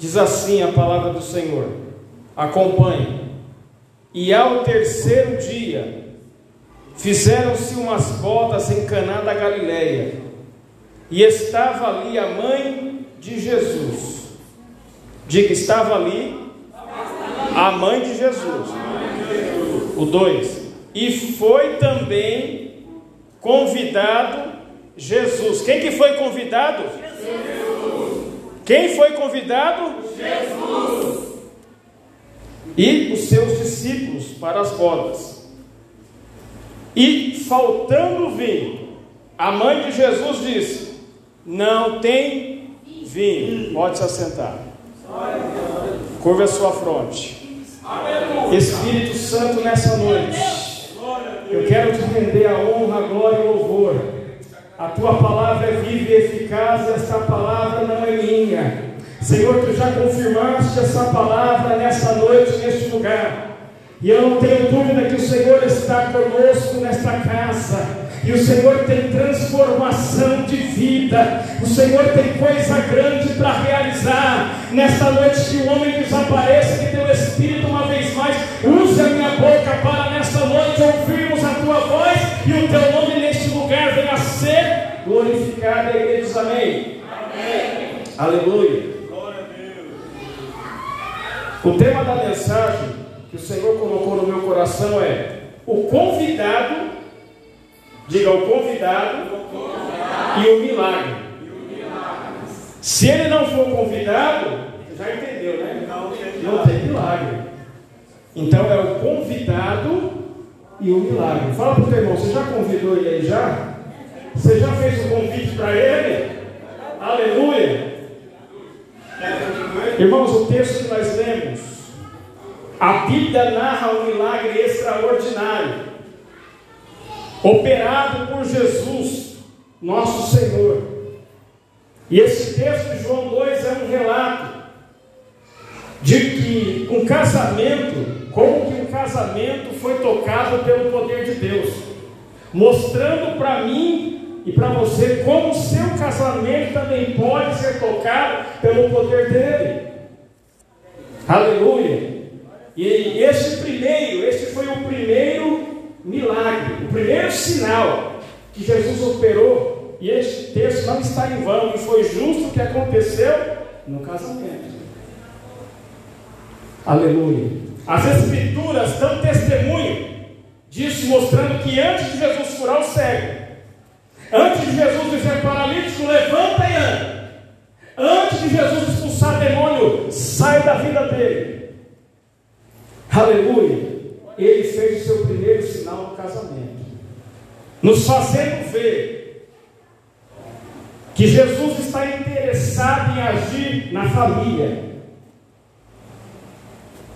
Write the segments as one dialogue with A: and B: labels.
A: Diz assim a palavra do Senhor. Acompanhe. E ao terceiro dia, fizeram-se umas bodas em Caná da Galileia, e estava ali a mãe de Jesus. Diga, estava ali a mãe de Jesus. O 2. E foi também convidado Jesus. Quem que foi convidado? Jesus. Quem foi convidado? Jesus. E os seus discípulos para as bodas. E faltando vinho, a mãe de Jesus disse: Não tem vinho. Pode se assentar. Curva a sua fronte. Espírito Santo, nessa noite, eu quero te render a honra, a glória e o louvor. A tua palavra é viva e eficaz, essa palavra não é minha. Senhor, tu já confirmaste essa palavra nessa noite, neste lugar. E eu não tenho dúvida que o Senhor está conosco nesta casa. E o Senhor tem transformação de vida. O Senhor tem coisa grande para realizar. Nesta noite, que o homem desapareça, que teu Espírito, uma vez mais, use a minha boca para nesta noite ouvirmos a tua voz e o teu nome neste lugar venha ser glorificado. E ele diz amém. amém. Aleluia. O tema da mensagem que o Senhor colocou no meu coração é o convidado Diga o convidado, o convidado. E, o milagre. e o milagre. Se ele não for convidado, você já entendeu, né? Não tem, não tem milagre. Então é o convidado e o milagre. Fala para o teu irmão, você já convidou ele aí já? Você já fez o convite para ele? Aleluia! Irmãos, o texto que nós lemos, a Bíblia narra um milagre extraordinário operado por Jesus, nosso Senhor. E esse texto de João 2 é um relato de que um casamento, como que um casamento foi tocado pelo poder de Deus, mostrando para mim e para você como o seu casamento também pode ser tocado pelo poder dele. Aleluia! E este primeiro, este foi o primeiro milagre, o primeiro sinal que Jesus operou, e este texto não está em vão, e foi justo o que aconteceu no casamento. Aleluia. As Escrituras dão testemunho disso, mostrando que antes de Jesus curar o cego, antes de Jesus dizer paralítico, levanta e anda, antes de Jesus expulsar demônio, sai da vida dele. Aleluia ele fez o seu primeiro sinal no casamento, nos fazendo ver que Jesus está interessado em agir na família.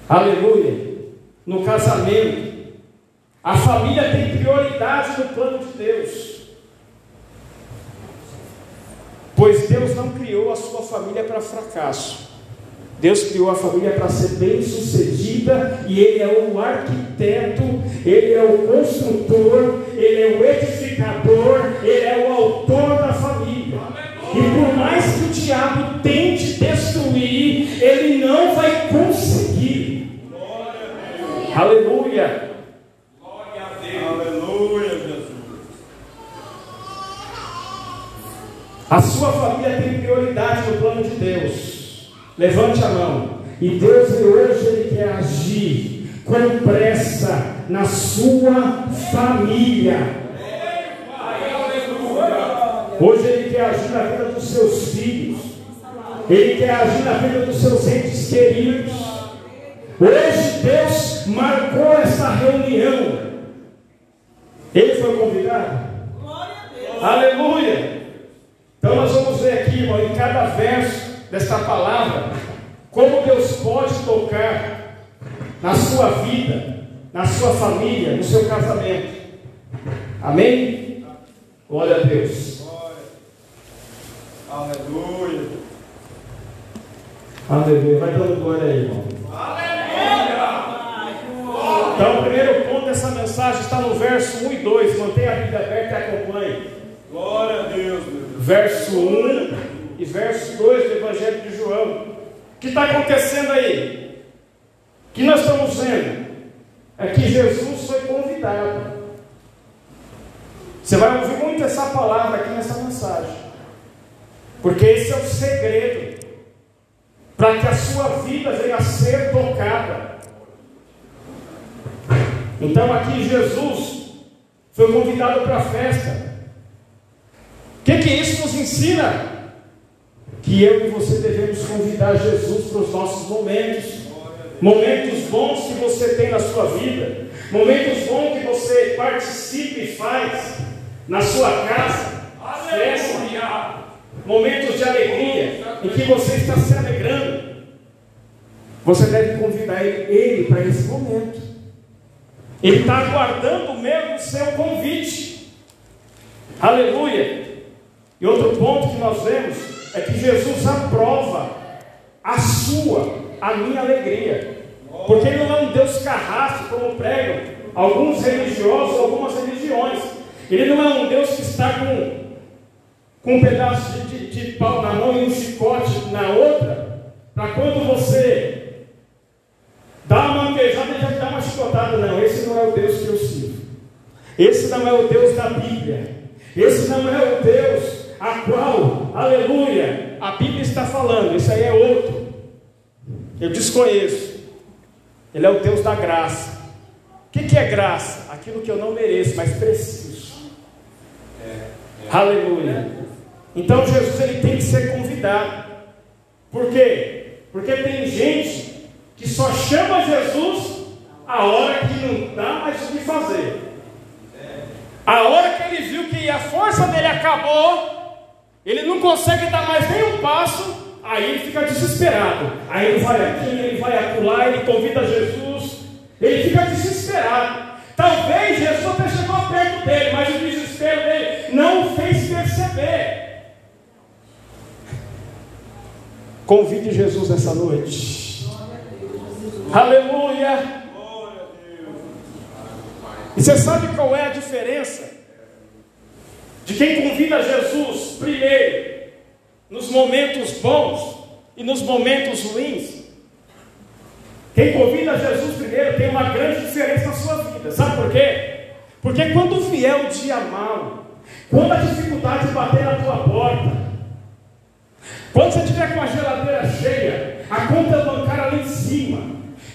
A: Aleluia! No casamento. A família tem prioridade no plano de Deus. Pois Deus não criou a sua família para fracasso. Deus criou a família para ser bem sucedida e Ele é o arquiteto, Ele é o construtor, Ele é o edificador, Ele é o autor da família. E por mais que o diabo tente destruir, ele não vai conseguir. Aleluia.
B: Glória a Deus. Aleluia, Jesus.
A: A sua família tem prioridade no plano de Deus. Levante a mão. E Deus hoje Ele quer agir com pressa na sua família. Hoje Ele quer agir na vida dos seus filhos. Ele quer agir na vida dos seus entes queridos. Hoje Deus marcou essa reunião. Ele foi convidado? Aleluia! Então nós vamos ver aqui, irmão, em cada verso desta palavra, como Deus pode tocar na sua vida, na sua família, no seu casamento. Amém? Glória a Deus.
B: Aleluia.
A: Aleluia. Vai dando glória aí, irmão. Então, o primeiro ponto dessa mensagem está no verso 1 e 2. Mantenha a Bíblia aberta e acompanhe.
B: Glória a Deus, meu Deus.
A: Verso 1 e verso 2 do Evangelho de João. que está acontecendo aí? O que nós estamos vendo? É que Jesus foi convidado. Você vai ouvir muito essa palavra aqui nessa mensagem. Porque esse é o segredo para que a sua vida venha a ser tocada. Então aqui Jesus foi convidado para a festa. O que, que isso nos ensina? Que eu e você devemos convidar Jesus para os nossos momentos. Momentos bons que você tem na sua vida. Momentos bons que você participa e faz na sua casa. Festa. Momentos de alegria em que você está se alegrando. Você deve convidar ele, ele para esse momento. Ele está aguardando mesmo o seu convite. Aleluia. E outro ponto que nós vemos é que Jesus aprova a sua, a minha alegria. Porque Ele não é um Deus carrasco, como pregam alguns religiosos, algumas religiões. Ele não é um Deus que está com, com um pedaço de, de, de pau na mão e um chicote na outra, para quando você dá uma manquejada, ele já te dá uma chicotada. Não, esse não é o Deus que eu sirvo. Esse não é o Deus da Bíblia. Esse não é o Deus a qual, aleluia, a Bíblia está falando. Esse aí é outro. Eu desconheço. Ele é o Deus da graça. O que, que é graça? Aquilo que eu não mereço, mas preciso. Aleluia. Então Jesus ele tem que ser convidado. Por quê? Porque tem gente que só chama Jesus a hora que não dá mais o que fazer. A hora que ele viu que a força dele acabou, ele não consegue dar mais nem um passo, aí ele fica desesperado. Aí ele vai aqui, ele vai acolá, ele convida Jesus, ele fica desesperado. Talvez Jesus até chegou perto dele, mas o desespero dele não o fez perceber. Convide Jesus essa noite. Aleluia. E você sabe qual é a diferença de quem convida Jesus primeiro nos momentos bons e nos momentos ruins? Quem convida Jesus primeiro tem uma grande diferença na sua vida. Sabe por quê? Porque quando vier o dia mal, quando a dificuldade bater na tua porta, quando você tiver com a geladeira cheia, a conta bancária lá em cima,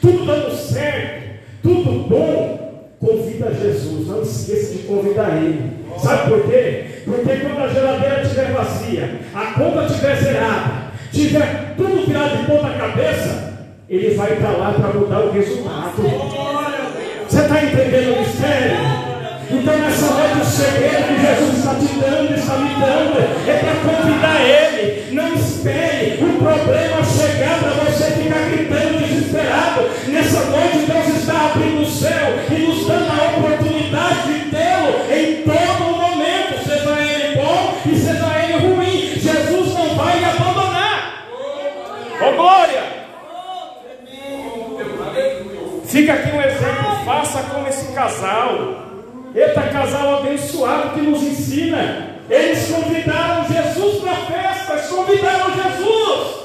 A: tudo dando certo, tudo bom, convida Jesus, não esqueça de convidar Ele. Sabe por quê? Porque quando a geladeira estiver vazia, a conta estiver zerada, tiver tudo virado de ponta cabeça, Ele vai estar lá para mudar o resultado. Você está entendendo o mistério? Então nessa noite o segredo que Jesus está te dando, está me dando, é para convidar Ele. Não espere o problema chegar para você ficar gritando desesperado. Nessa noite Deus está abrindo o céu e nos dando a oportunidade de tê-lo em todo momento, seja ele bom e seja ele ruim. Jesus não vai lhe abandonar. Oh glória! Fica aqui um exemplo, faça como esse casal. Eita, casal abençoado que nos ensina. Eles convidaram Jesus para a festa, eles convidaram Jesus.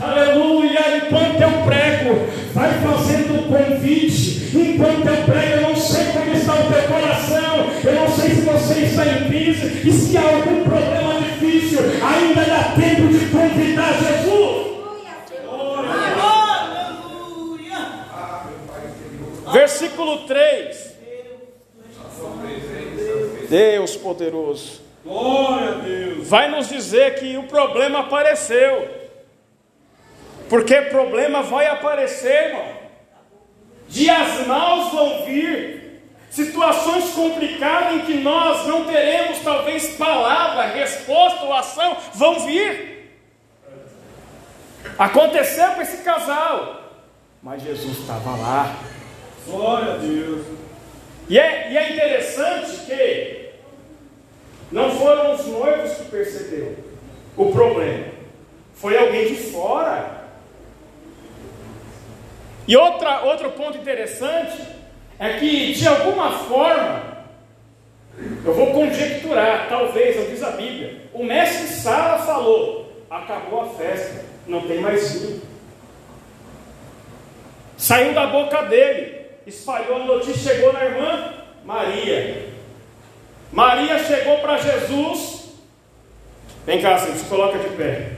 A: Aleluia, enquanto eu prego, vai fazendo o convite. Enquanto eu prego, eu não sei como está o teu coração, eu não sei se você está em crise, e se há algum problema difícil, ainda dá tempo de convidar Jesus. Versículo 3. Deus poderoso.
B: Glória a Deus.
A: Vai nos dizer que o problema apareceu. Porque problema vai aparecer, irmão. Dias maus vão vir. Situações complicadas em que nós não teremos talvez palavra, resposta ou ação vão vir. Aconteceu com esse casal. Mas Jesus estava lá.
B: Glória a Deus.
A: E é, e é interessante que não foram os noivos que perceberam o problema, foi alguém de fora. E outra, outro ponto interessante é que, de alguma forma, eu vou conjecturar, talvez, eu diz a Bíblia, o mestre Sala falou: acabou a festa, não tem mais vinho. Saiu da boca dele, espalhou a notícia, chegou na irmã Maria. Maria chegou para Jesus. Vem cá, se coloca de pé.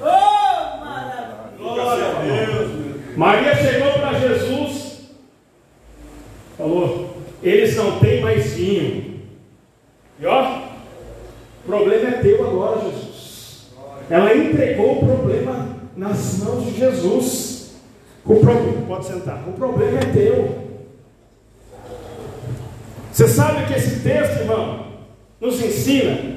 B: Oh, Glória a Deus.
A: Maria chegou para Jesus. Falou: Eles não têm mais vinho. E ó, o problema é teu agora, Jesus. Ela entregou o problema nas mãos de Jesus. O problema, pode sentar. O problema é teu. Você sabe que esse texto, irmão, nos ensina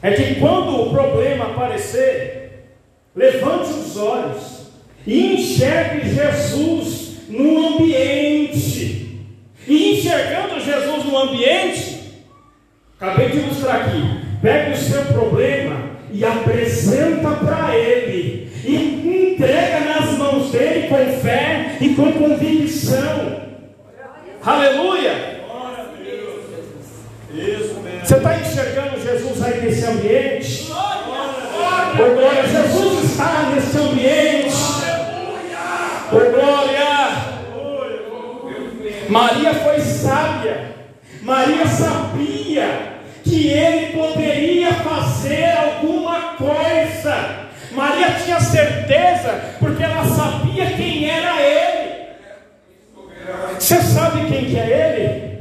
A: é que quando o problema aparecer, levante os olhos e enxergue Jesus no ambiente. E enxergando Jesus no ambiente, acabei de ilustrar aqui, pegue o seu problema e apresenta para Ele, e entrega nas mãos dele com fé e com convicção. Aleluia! Você está enxergando Jesus aí nesse ambiente? Oh, glória! Jesus está nesse ambiente. Oh, glória! Maria foi sábia. Maria sabia que ele poderia fazer alguma coisa. Maria tinha certeza, porque ela sabia quem era ele. Você sabe quem que é ele?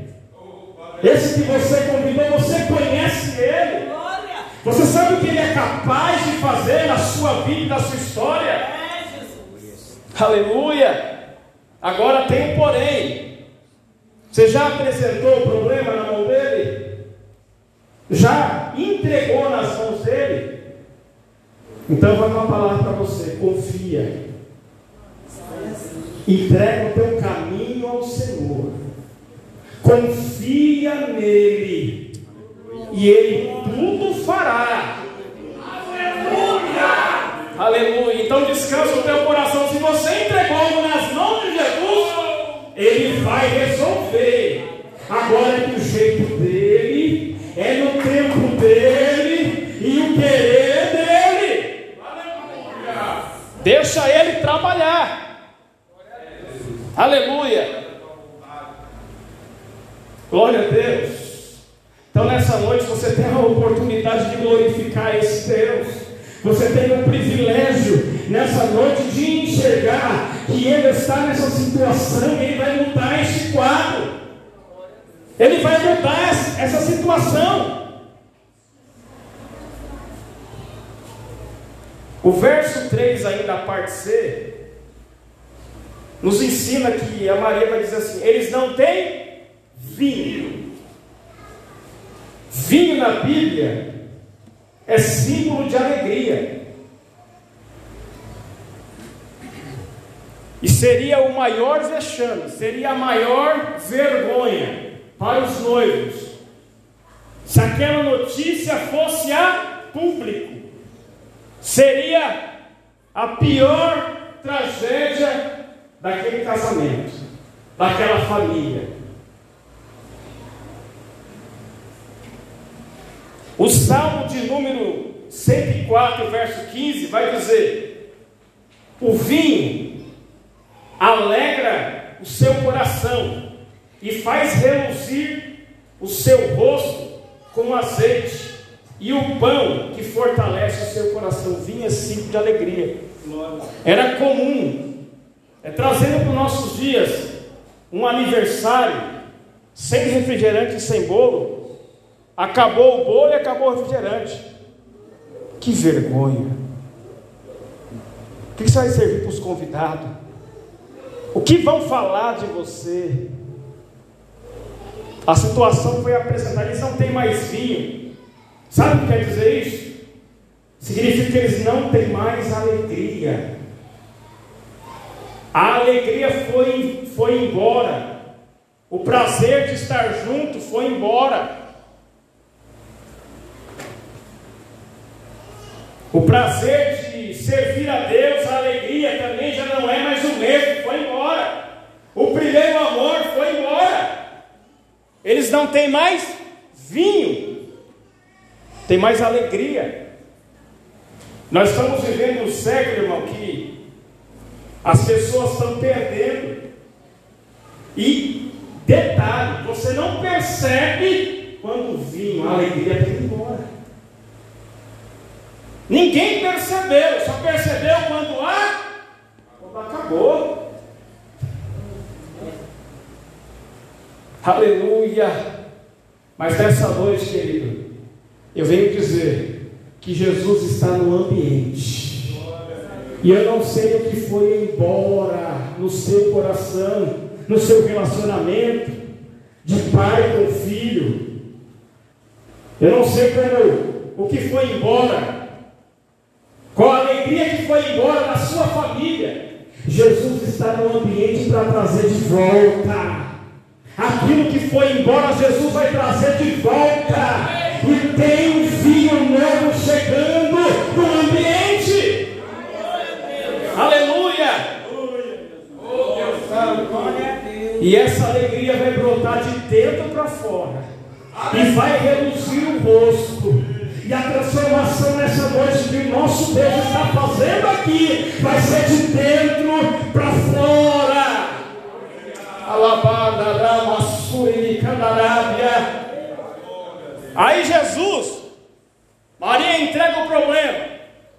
A: Esse que você convidou, você conhece ele.
C: Glória!
A: Você sabe o que ele é capaz de fazer na sua vida na sua história?
C: É, Jesus!
A: Aleluia! Agora tem um porém. Você já apresentou o problema na mão dele? Já entregou nas mãos dele? Então vai uma palavra para você: confia. Entrega o teu caminho ao Senhor. Confia nele. E ele tudo fará. Aleluia! Aleluia! Então descansa o teu coração. Se você entregou nas mãos de Jesus, ele vai resolver. Agora é do jeito dele, é no tempo dele e o querer dele. Deixa ele trabalhar. Aleluia. Glória a Deus. Então nessa noite você tem a oportunidade de glorificar esse Deus. Você tem o privilégio nessa noite de enxergar que Ele está nessa situação e Ele vai mudar este quadro. Ele vai mudar essa situação. O verso 3, ainda a parte C, nos ensina que a Maria vai dizer assim: eles não têm vinho. Vinho na Bíblia é símbolo de alegria. E seria o maior vexame, seria a maior vergonha para os noivos, se aquela notícia fosse a público. Seria a pior tragédia daquele casamento, daquela família. O Salmo de número 104, verso 15, vai dizer: O vinho alegra o seu coração e faz reluzir o seu rosto com azeite, e o pão que fortalece o seu coração. Vinho é símbolo de alegria. Era comum, é, trazendo para os nossos dias um aniversário sem refrigerante e sem bolo. Acabou o bolo e acabou o refrigerante. Que vergonha. O que você vai servir para os convidados? O que vão falar de você? A situação foi apresentada, eles não têm mais vinho. Sabe o que quer dizer isso? Significa que eles não têm mais alegria. A alegria foi, foi embora. O prazer de estar junto foi embora. O prazer de servir a Deus, a alegria também já não é mais o mesmo, foi embora. O primeiro amor foi embora. Eles não têm mais vinho, tem mais alegria. Nós estamos vivendo um século, irmão, que As pessoas estão perdendo. E detalhe, você não percebe quando o vinho, a alegria indo embora. Ninguém percebeu, só percebeu quando a quando acabou. Aleluia! Mas nessa noite, querido, eu venho dizer que Jesus está no ambiente. E eu não sei o que foi embora no seu coração, no seu relacionamento de pai com filho. Eu não sei como o que foi embora. Alegria que foi embora da sua família. Jesus está no ambiente para trazer de volta. Aquilo que foi embora, Jesus vai trazer de volta. E tem um vinho novo chegando no ambiente. Aleluia! E essa alegria vai brotar de dentro para fora. E vai reduzir o rosto. E a transformação noite que o nosso Deus está fazendo aqui vai ser de dentro para fora. Aí Jesus, Maria entrega o problema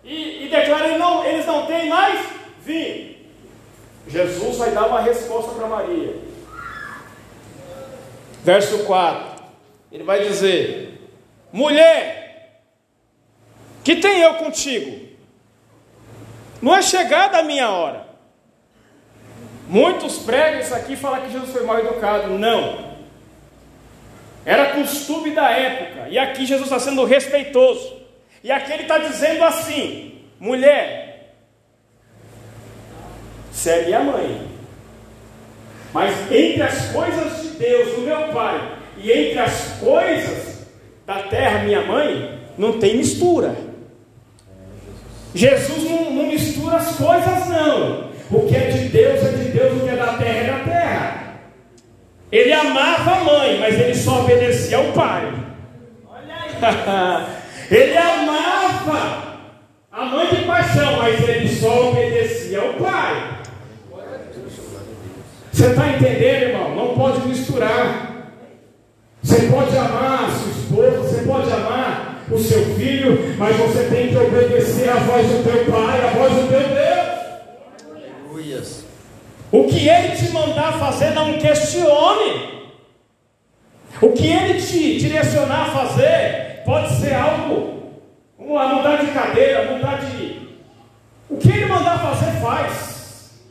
A: e, e declara: não, eles não têm mais vinho. Jesus vai dar uma resposta para Maria. Verso 4: Ele vai dizer: Mulher, que tem eu contigo? Não é chegada a minha hora. Muitos pregam isso aqui e falam que Jesus foi mal educado. Não. Era costume da época. E aqui Jesus está sendo respeitoso. E aqui ele está dizendo assim: mulher, segue a mãe. Mas entre as coisas de Deus, do meu pai, e entre as coisas da terra, minha mãe, não tem mistura. Jesus não, não mistura as coisas, não. O que é de Deus é de Deus, o que é da terra é da terra. Ele amava a mãe, mas ele só obedecia ao pai. ele amava a mãe de paixão, mas ele só obedecia ao pai. Você está entendendo, irmão? Não pode misturar. Você pode amar a sua esposa, você pode amar o seu filho, mas você tem que obedecer à voz do teu pai, à voz do teu Deus. O que ele te mandar fazer, não questione. O que ele te direcionar a fazer, pode ser algo, vamos lá, mudar de cadeira, mudar de. O que ele mandar fazer, faz.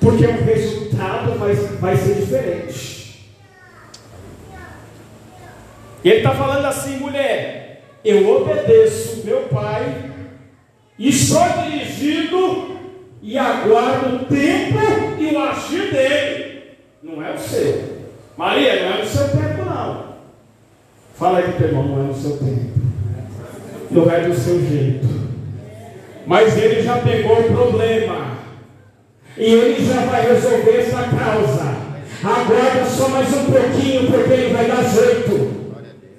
A: Porque o resultado vai, vai ser diferente. E ele está falando assim, mulher, eu obedeço meu pai e sou dirigido e aguarda o tempo e o agir dele. Não é o seu. Maria, não é no seu tempo, não. Fala aí o irmão, não é no seu tempo. Não é do seu jeito. Mas ele já pegou o problema. E ele já vai resolver essa causa. Aguarda só mais um pouquinho, porque ele vai dar jeito.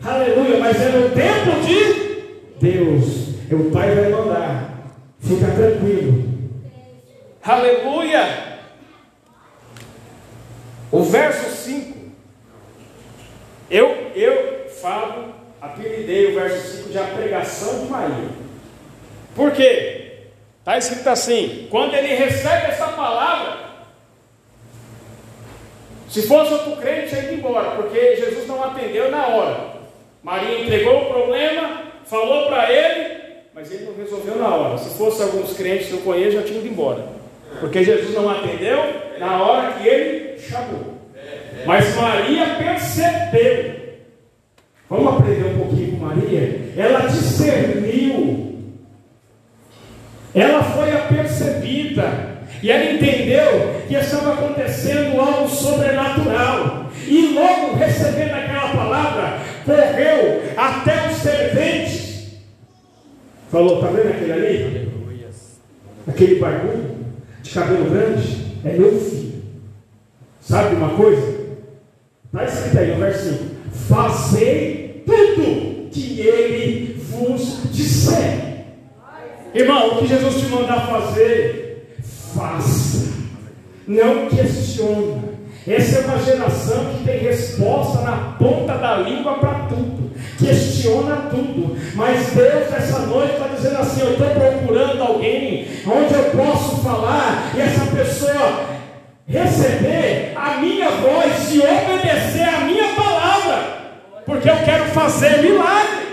A: Aleluia, mas é no tempo de Deus. O Pai vai mandar. Fica tranquilo. Aleluia! O verso 5. Eu, eu falo, apelidei o verso 5 de a pregação de Maria. Por quê? Está escrito assim: quando ele recebe essa palavra, se fosse outro crente, ido embora, porque Jesus não atendeu na hora. Maria entregou o problema, falou para ele, mas ele não resolveu na hora. Se fosse alguns crentes que eu conheço, já tinham ido embora. Porque Jesus não atendeu na hora que ele chamou. Mas Maria percebeu. Vamos aprender um pouquinho com Maria? Ela discerniu. Ela foi apercebida. E ela entendeu que estava acontecendo algo sobrenatural. E logo recebendo aquela palavra, correu até os serventes. Falou: está vendo aquele ali? Aquele barulho? de cabelo grande é meu filho. Sabe uma coisa? Está escrito aí no versículo: Fazei tudo que ele vos disser. Irmão, o que Jesus te mandar fazer, faça. não questiona. Essa é uma geração que tem resposta na ponta da língua para tudo, questiona tudo. Mas Deus, essa noite, está dizendo assim: eu estou procurando alguém onde eu posso falar e essa pessoa receber a minha voz e obedecer a minha palavra, porque eu quero fazer milagre.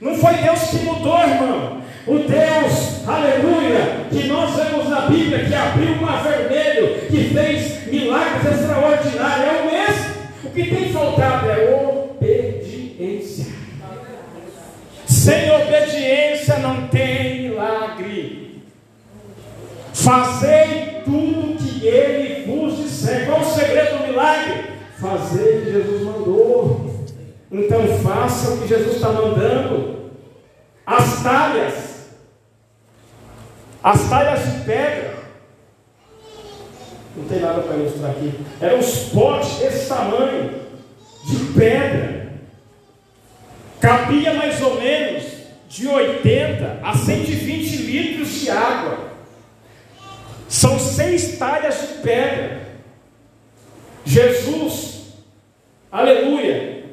A: Não foi Deus que mudou, irmão. O Deus, aleluia, que nós vemos na Bíblia, que abriu o mar vermelho, que fez milagres extraordinários, é o mesmo. O que tem faltado é obediência. Sem obediência não tem milagre. Fazei tudo que ele vos disser. Qual o segredo do milagre? Fazer o que Jesus mandou. Então faça o que Jesus está mandando. As talhas as talhas de pedra, não tem nada para ilustrar aqui, eram os potes desse tamanho, de pedra, cabia mais ou menos de 80 a 120 litros de água. São seis talhas de pedra. Jesus, aleluia,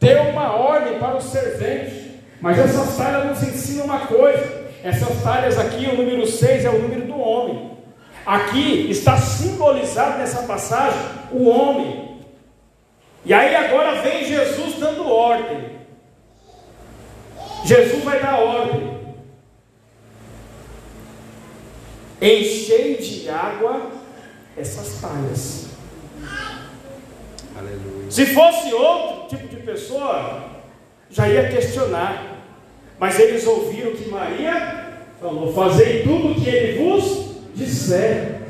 A: deu uma ordem para os serventes, mas essas talhas nos ensinam uma coisa essas talhas aqui, o número 6 é o número do homem. Aqui está simbolizado nessa passagem o homem. E aí agora vem Jesus dando ordem. Jesus vai dar ordem. Enchei de água essas talhas. Aleluia. Se fosse outro tipo de pessoa, já ia questionar. Mas eles ouviram que Maria falou: Fazei tudo o que ele vos disser.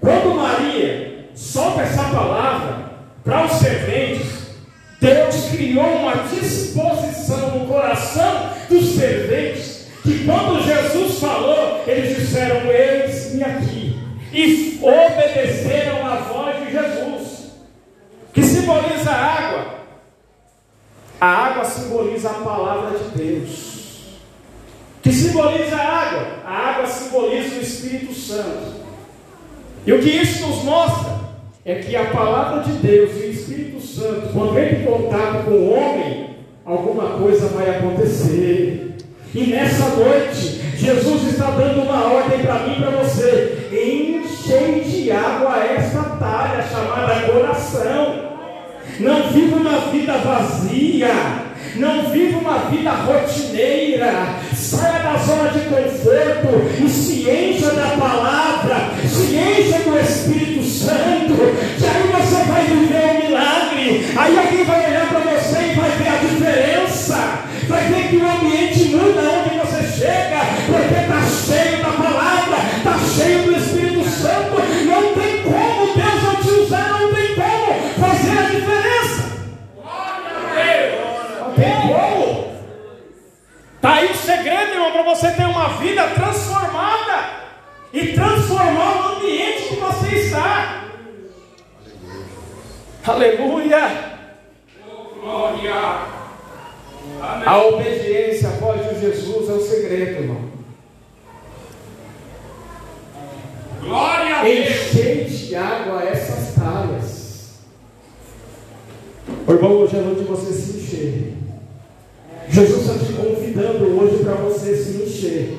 A: Quando Maria solta essa palavra para os serventes, Deus criou uma disposição no coração dos serventes, que quando Jesus falou, eles disseram: Eis-me aqui, e obedeceram a voz de Jesus, que simboliza a água. A água simboliza a palavra de Deus que simboliza a água. A água simboliza o Espírito Santo. E o que isso nos mostra é que a palavra de Deus e o Espírito Santo, quando vem em contato com o homem, alguma coisa vai acontecer. E nessa noite, Jesus está dando uma ordem para mim e para você: enchei de água esta talha chamada coração. Não viva uma vida vazia. Não viva uma vida rotineira. Saia da zona de conforto e se encha da palavra, se encha do Espírito Santo, que aí você vai viver um milagre. Aí alguém vai olhar para você e vai ver a diferença. Vai ver que o ambiente muda onde você chega, porque está cheio da palavra, está cheio do Espírito Está aí o segredo, irmão, para você ter uma vida transformada e transformar o ambiente que você está. Aleluia. Glória. A obediência à voz de Jesus é o segredo, irmão. Glória a Deus. Enchei de água essas talhas. O irmão, hoje é noite de você se encher. Jesus está te convidando hoje para você se encher.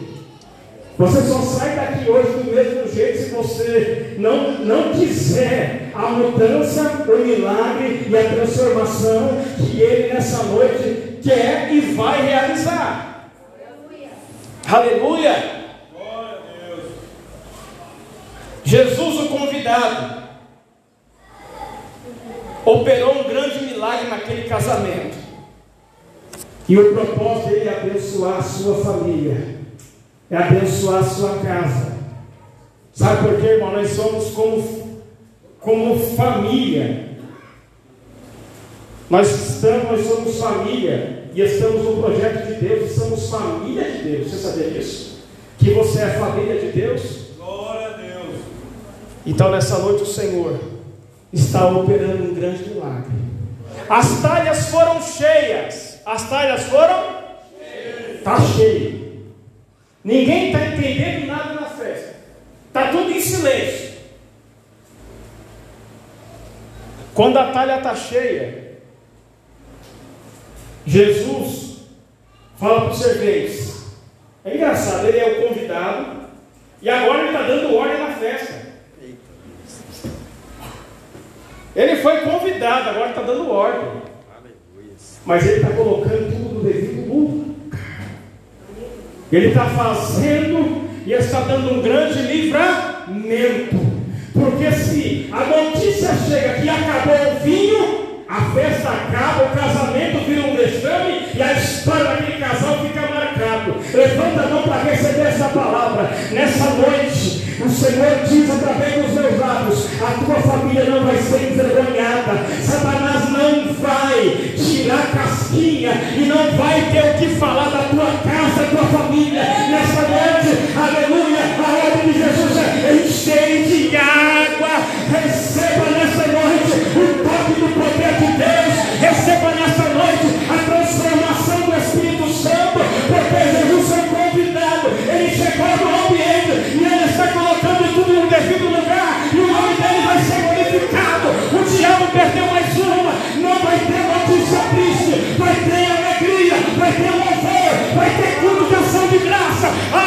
A: Você só sai daqui hoje do mesmo jeito se você não, não quiser a mudança, o milagre e a transformação que Ele nessa noite quer e vai realizar. Aleluia! Aleluia. Jesus, o convidado, operou um grande milagre naquele casamento. E o propósito dele é abençoar a sua família, é abençoar a sua casa. Sabe por quê, irmão? Nós somos como, como família. Nós estamos, nós somos família e estamos no projeto de Deus somos família de Deus. Você sabia disso? Que você é família de Deus?
B: Glória a Deus.
A: Então nessa noite o Senhor está operando um grande milagre. As talhas foram cheias. As talhas foram? Está cheio. Ninguém está entendendo nada na festa. Está tudo em silêncio. Quando a talha está cheia, Jesus fala para os serventes. É engraçado, ele é o convidado e agora ele está dando ordem na festa. Ele foi convidado, agora está dando ordem. Mas ele está colocando tudo no devido lugar. Ele está fazendo e está dando um grande livramento. Porque se a notícia chega que acabou o vinho, a festa acaba, o casamento vira um vexame e a história daquele casal fica marcado. Levanta a mão para receber essa palavra. Nessa noite, o Senhor diz através dos meus lábios: a tua família não vai ser envergonhada. Satanás não vai tirar casquinha e não vai ter o que falar da tua casa, da tua família. Nessa noite, aleluia, a ordem de Jesus é encher Vai ter culto de graça.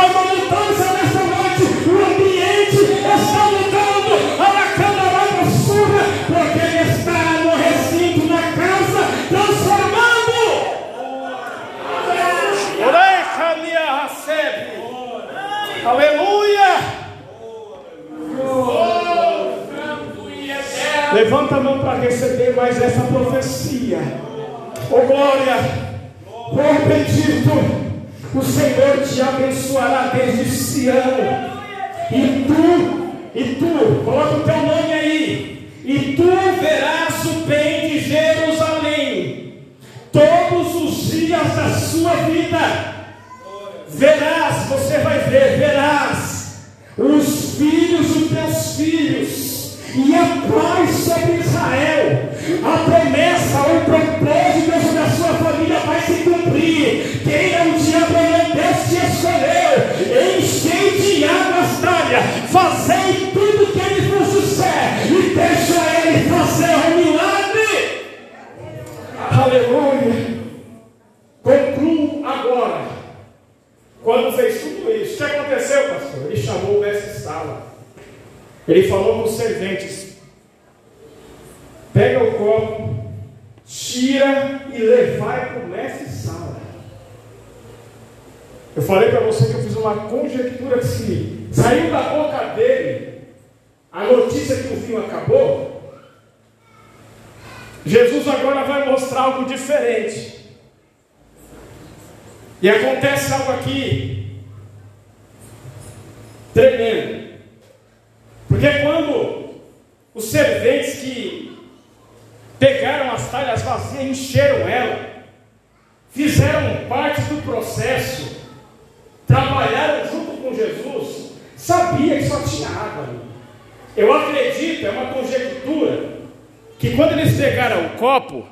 A: Serventes que pegaram as talhas vazias, encheram ela, fizeram parte do processo, trabalharam junto com Jesus, sabia que só tinha água. Eu acredito, é uma conjectura, que quando eles pegaram o copo,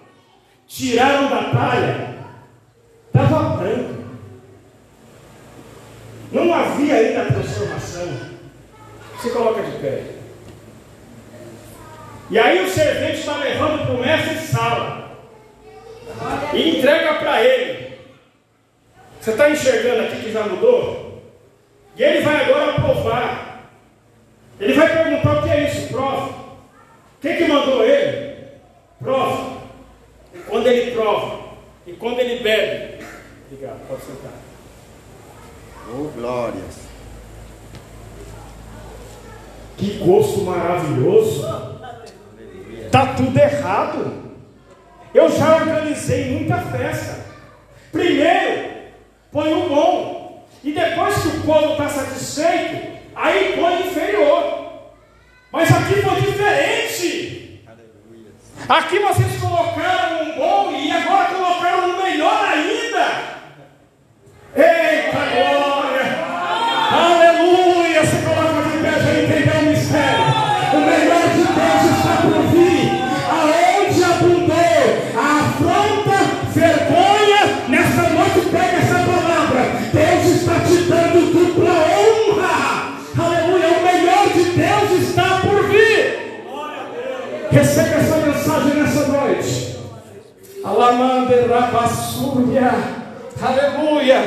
A: tiraram da talha, estava branco. Não havia ainda transformação. Se coloca de pé. E aí o servente está levando para o mestre sala. E entrega para ele. Você está enxergando aqui que já mudou? E ele vai agora provar. Ele vai perguntar o que é isso, prova. Quem que mandou ele? Prova. E quando ele prova, e quando ele bebe, obrigado, pode sentar.
D: Oh, glórias.
A: Que gosto maravilhoso. Tá tudo errado. Eu já organizei muita festa. Primeiro, põe o bom. E depois que o povo está satisfeito, aí põe o inferior. Mas aqui foi diferente. Aqui vocês colocaram um bom e agora colocaram um melhor ainda. Eita Receba essa mensagem nessa noite. Alamande Rabassuria. Aleluia.